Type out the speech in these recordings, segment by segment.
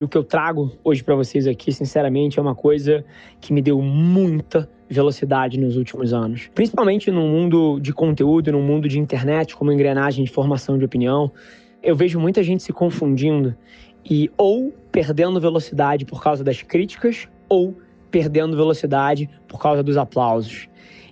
O que eu trago hoje para vocês aqui, sinceramente, é uma coisa que me deu muita velocidade nos últimos anos. Principalmente no mundo de conteúdo, no mundo de internet, como engrenagem de formação de opinião, eu vejo muita gente se confundindo e ou perdendo velocidade por causa das críticas ou perdendo velocidade por causa dos aplausos.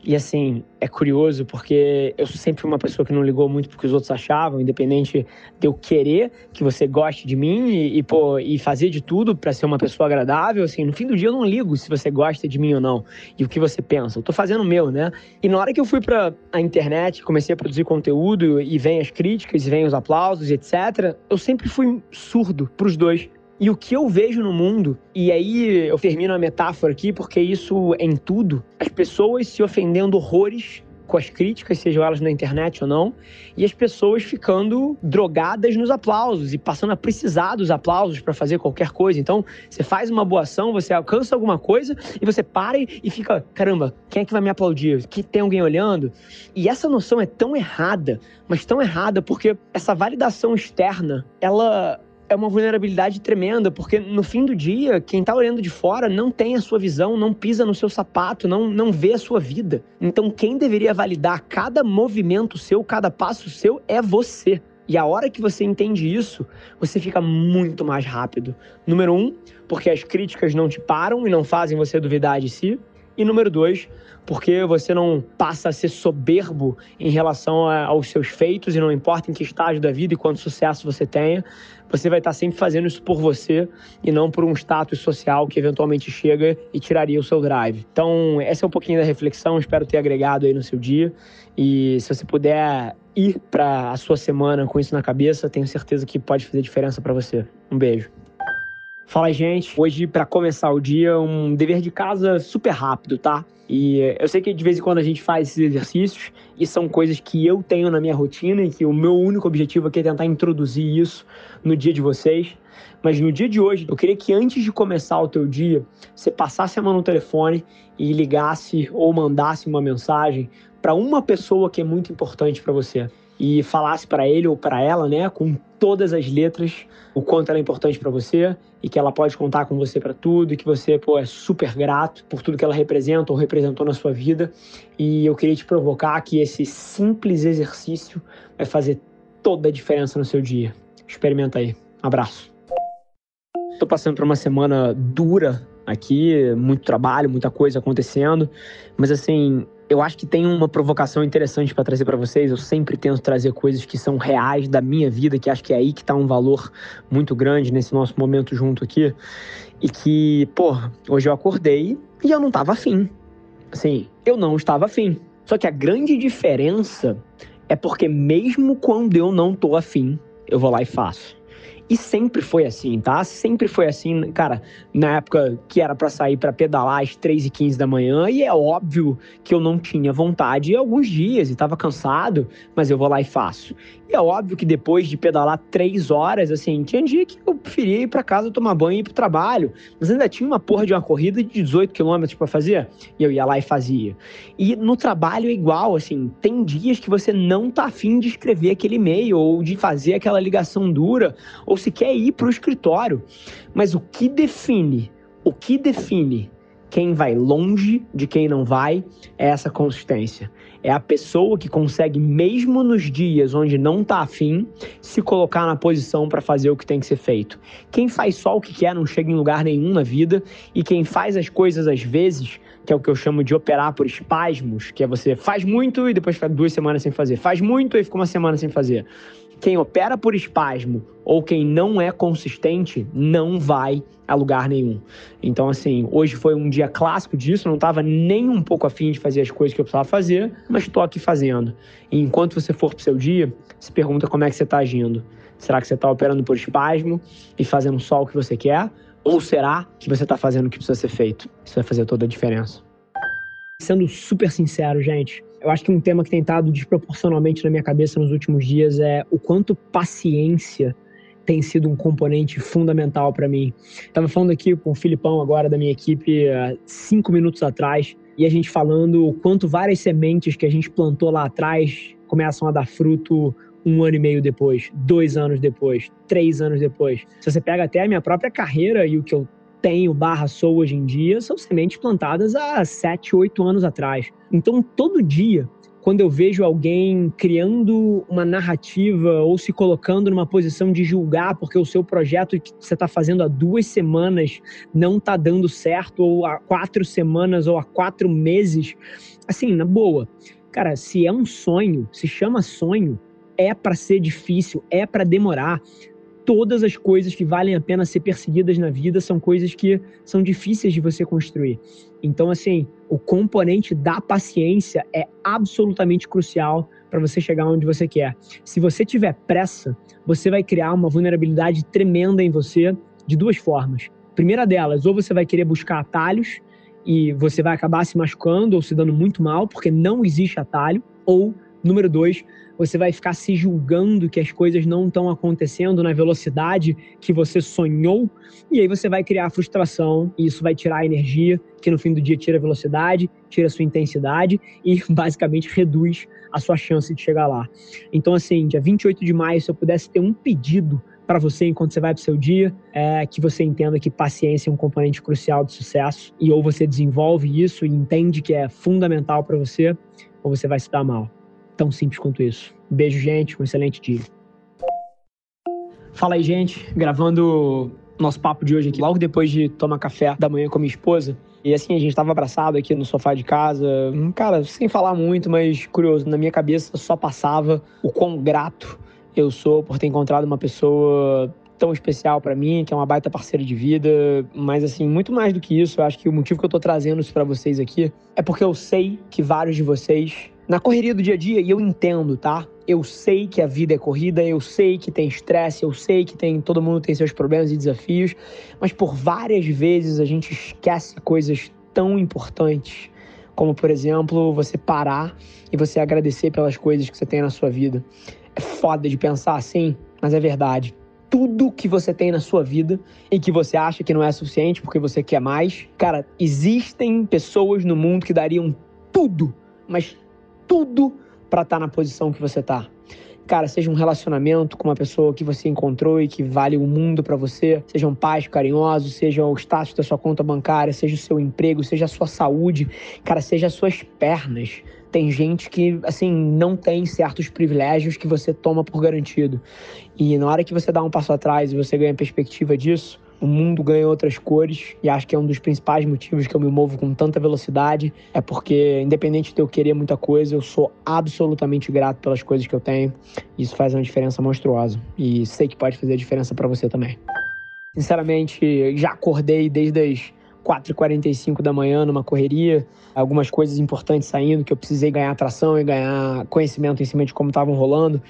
E assim, é curioso porque eu sou sempre uma pessoa que não ligou muito porque os outros achavam, independente de eu querer que você goste de mim e, e pô, e fazer de tudo para ser uma pessoa agradável, assim, no fim do dia eu não ligo se você gosta de mim ou não e o que você pensa. Eu tô fazendo o meu, né? E na hora que eu fui para a internet, comecei a produzir conteúdo e vem as críticas e vem os aplausos, etc, eu sempre fui surdo pros dois. E o que eu vejo no mundo, e aí eu termino a metáfora aqui, porque isso é em tudo, as pessoas se ofendendo horrores com as críticas, sejam elas na internet ou não, e as pessoas ficando drogadas nos aplausos e passando a precisar dos aplausos para fazer qualquer coisa. Então, você faz uma boa ação, você alcança alguma coisa e você para e fica, caramba, quem é que vai me aplaudir? Que tem alguém olhando? E essa noção é tão errada, mas tão errada porque essa validação externa, ela é uma vulnerabilidade tremenda, porque no fim do dia, quem está olhando de fora não tem a sua visão, não pisa no seu sapato, não, não vê a sua vida. Então, quem deveria validar cada movimento seu, cada passo seu, é você. E a hora que você entende isso, você fica muito mais rápido. Número um, porque as críticas não te param e não fazem você duvidar de si. E número dois, porque você não passa a ser soberbo em relação a, aos seus feitos e não importa em que estágio da vida e quanto sucesso você tenha, você vai estar sempre fazendo isso por você e não por um status social que eventualmente chega e tiraria o seu drive. Então, essa é um pouquinho da reflexão, espero ter agregado aí no seu dia. E se você puder ir para a sua semana com isso na cabeça, tenho certeza que pode fazer diferença para você. Um beijo. Fala, gente. Hoje, para começar o dia, um dever de casa super rápido, tá? E eu sei que de vez em quando a gente faz esses exercícios e são coisas que eu tenho na minha rotina e que o meu único objetivo aqui é tentar introduzir isso no dia de vocês. Mas no dia de hoje, eu queria que antes de começar o teu dia, você passasse a mão no telefone e ligasse ou mandasse uma mensagem para uma pessoa que é muito importante para você e falasse para ele ou para ela, né, com todas as letras, o quanto ela é importante para você e que ela pode contar com você para tudo e que você, pô, é super grato por tudo que ela representa ou representou na sua vida. E eu queria te provocar que esse simples exercício vai fazer toda a diferença no seu dia. Experimenta aí. Abraço. Tô passando por uma semana dura aqui, muito trabalho, muita coisa acontecendo, mas assim, eu acho que tem uma provocação interessante para trazer para vocês. Eu sempre tento trazer coisas que são reais da minha vida, que acho que é aí que está um valor muito grande nesse nosso momento junto aqui. E que, pô, hoje eu acordei e eu não estava afim. Assim, eu não estava afim. Só que a grande diferença é porque mesmo quando eu não tô afim, eu vou lá e faço. E sempre foi assim, tá? Sempre foi assim, cara, na época que era para sair para pedalar às 3 e 15 da manhã, e é óbvio que eu não tinha vontade alguns dias e tava cansado, mas eu vou lá e faço. E é óbvio que depois de pedalar três horas, assim, tinha dia que eu preferia ir para casa tomar banho e ir pro trabalho. Mas ainda tinha uma porra de uma corrida de 18 quilômetros para fazer. E eu ia lá e fazia. E no trabalho é igual, assim, tem dias que você não tá afim de escrever aquele e-mail ou de fazer aquela ligação dura, ou se quer ir pro escritório. Mas o que define, o que define quem vai longe de quem não vai é essa consistência. É a pessoa que consegue, mesmo nos dias onde não tá afim, se colocar na posição para fazer o que tem que ser feito. Quem faz só o que quer não chega em lugar nenhum na vida, e quem faz as coisas às vezes que é o que eu chamo de operar por espasmos, que é você faz muito e depois fica duas semanas sem fazer, faz muito e fica uma semana sem fazer. Quem opera por espasmo ou quem não é consistente não vai a lugar nenhum. Então, assim, hoje foi um dia clássico disso, não estava nem um pouco afim de fazer as coisas que eu precisava fazer, mas estou aqui fazendo. E enquanto você for pro seu dia, se pergunta como é que você está agindo. Será que você está operando por espasmo e fazendo só o que você quer? Ou será que você está fazendo o que precisa ser feito? Isso vai fazer toda a diferença. Sendo super sincero, gente, eu acho que um tema que tem estado desproporcionalmente na minha cabeça nos últimos dias é o quanto paciência tem sido um componente fundamental para mim. Estava falando aqui com o Filipão agora da minha equipe cinco minutos atrás e a gente falando o quanto várias sementes que a gente plantou lá atrás começam a dar fruto um ano e meio depois, dois anos depois, três anos depois. Se você pega até a minha própria carreira e o que eu tenho barra sou hoje em dia, são sementes plantadas há sete, oito anos atrás. Então, todo dia, quando eu vejo alguém criando uma narrativa ou se colocando numa posição de julgar porque o seu projeto que você está fazendo há duas semanas não está dando certo, ou há quatro semanas, ou há quatro meses, assim, na boa. Cara, se é um sonho, se chama sonho, é para ser difícil, é para demorar. Todas as coisas que valem a pena ser perseguidas na vida são coisas que são difíceis de você construir. Então, assim, o componente da paciência é absolutamente crucial para você chegar onde você quer. Se você tiver pressa, você vai criar uma vulnerabilidade tremenda em você de duas formas. Primeira delas, ou você vai querer buscar atalhos e você vai acabar se machucando ou se dando muito mal, porque não existe atalho, ou Número dois, você vai ficar se julgando que as coisas não estão acontecendo na velocidade que você sonhou, e aí você vai criar frustração, e isso vai tirar a energia, que no fim do dia tira a velocidade, tira a sua intensidade e basicamente reduz a sua chance de chegar lá. Então, assim, dia 28 de maio, se eu pudesse ter um pedido para você enquanto você vai para o seu dia, é que você entenda que paciência é um componente crucial de sucesso e ou você desenvolve isso e entende que é fundamental para você, ou você vai se dar mal. Tão simples quanto isso. Beijo, gente. Um excelente dia. Fala aí, gente. Gravando nosso papo de hoje aqui, logo depois de tomar café da manhã com minha esposa. E assim, a gente tava abraçado aqui no sofá de casa. Cara, sem falar muito, mas curioso, na minha cabeça só passava o quão grato eu sou por ter encontrado uma pessoa tão especial para mim, que é uma baita parceira de vida, mas assim, muito mais do que isso, eu acho que o motivo que eu tô trazendo isso para vocês aqui é porque eu sei que vários de vocês na correria do dia a dia, e eu entendo, tá? Eu sei que a vida é corrida, eu sei que tem estresse, eu sei que tem todo mundo tem seus problemas e desafios, mas por várias vezes a gente esquece coisas tão importantes, como por exemplo, você parar e você agradecer pelas coisas que você tem na sua vida. É foda de pensar assim, mas é verdade. Tudo que você tem na sua vida e que você acha que não é suficiente porque você quer mais, cara, existem pessoas no mundo que dariam tudo, mas tudo para estar tá na posição que você tá. Cara, seja um relacionamento com uma pessoa que você encontrou e que vale o mundo para você, sejam pais carinhosos, seja o status da sua conta bancária, seja o seu emprego, seja a sua saúde, cara, seja as suas pernas. Tem gente que, assim, não tem certos privilégios que você toma por garantido. E na hora que você dá um passo atrás e você ganha perspectiva disso, o mundo ganha outras cores e acho que é um dos principais motivos que eu me movo com tanta velocidade é porque independente de eu querer muita coisa, eu sou absolutamente grato pelas coisas que eu tenho. Isso faz uma diferença monstruosa e sei que pode fazer diferença para você também. Sinceramente, já acordei desde as 4h45 da manhã numa correria, algumas coisas importantes saindo que eu precisei ganhar atração e ganhar conhecimento em cima de como estavam rolando.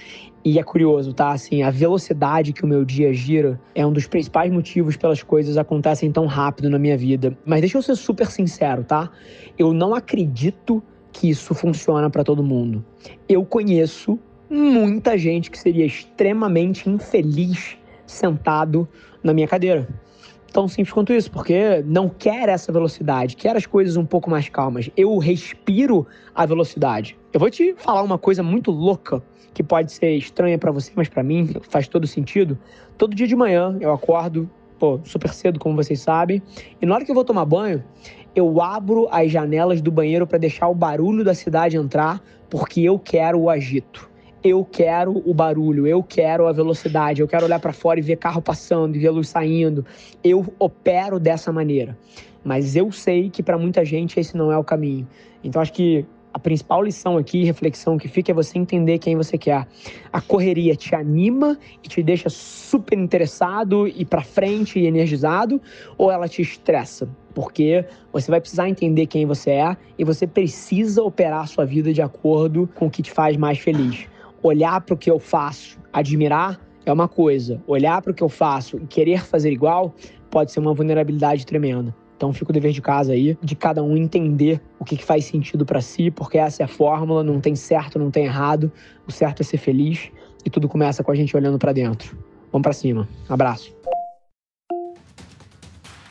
E é curioso, tá? Assim, a velocidade que o meu dia gira é um dos principais motivos pelas coisas acontecem tão rápido na minha vida. Mas deixa eu ser super sincero, tá? Eu não acredito que isso funciona para todo mundo. Eu conheço muita gente que seria extremamente infeliz sentado na minha cadeira tão simples quanto isso, porque não quer essa velocidade, quer as coisas um pouco mais calmas. Eu respiro a velocidade. Eu vou te falar uma coisa muito louca que pode ser estranha para você, mas para mim faz todo sentido. Todo dia de manhã eu acordo, pô, super cedo, como vocês sabem, e na hora que eu vou tomar banho, eu abro as janelas do banheiro para deixar o barulho da cidade entrar, porque eu quero o agito eu quero o barulho, eu quero a velocidade, eu quero olhar para fora e ver carro passando e ver luz saindo. Eu opero dessa maneira. mas eu sei que para muita gente esse não é o caminho. Então acho que a principal lição aqui, reflexão que fica é você entender quem você quer. A correria te anima e te deixa super interessado e para frente e energizado, ou ela te estressa? Porque você vai precisar entender quem você é e você precisa operar a sua vida de acordo com o que te faz mais feliz. Olhar para o que eu faço, admirar é uma coisa. Olhar para o que eu faço e querer fazer igual pode ser uma vulnerabilidade tremenda. Então fica o dever de casa aí, de cada um entender o que, que faz sentido para si, porque essa é a fórmula, não tem certo, não tem errado. O certo é ser feliz e tudo começa com a gente olhando para dentro. Vamos para cima. Abraço.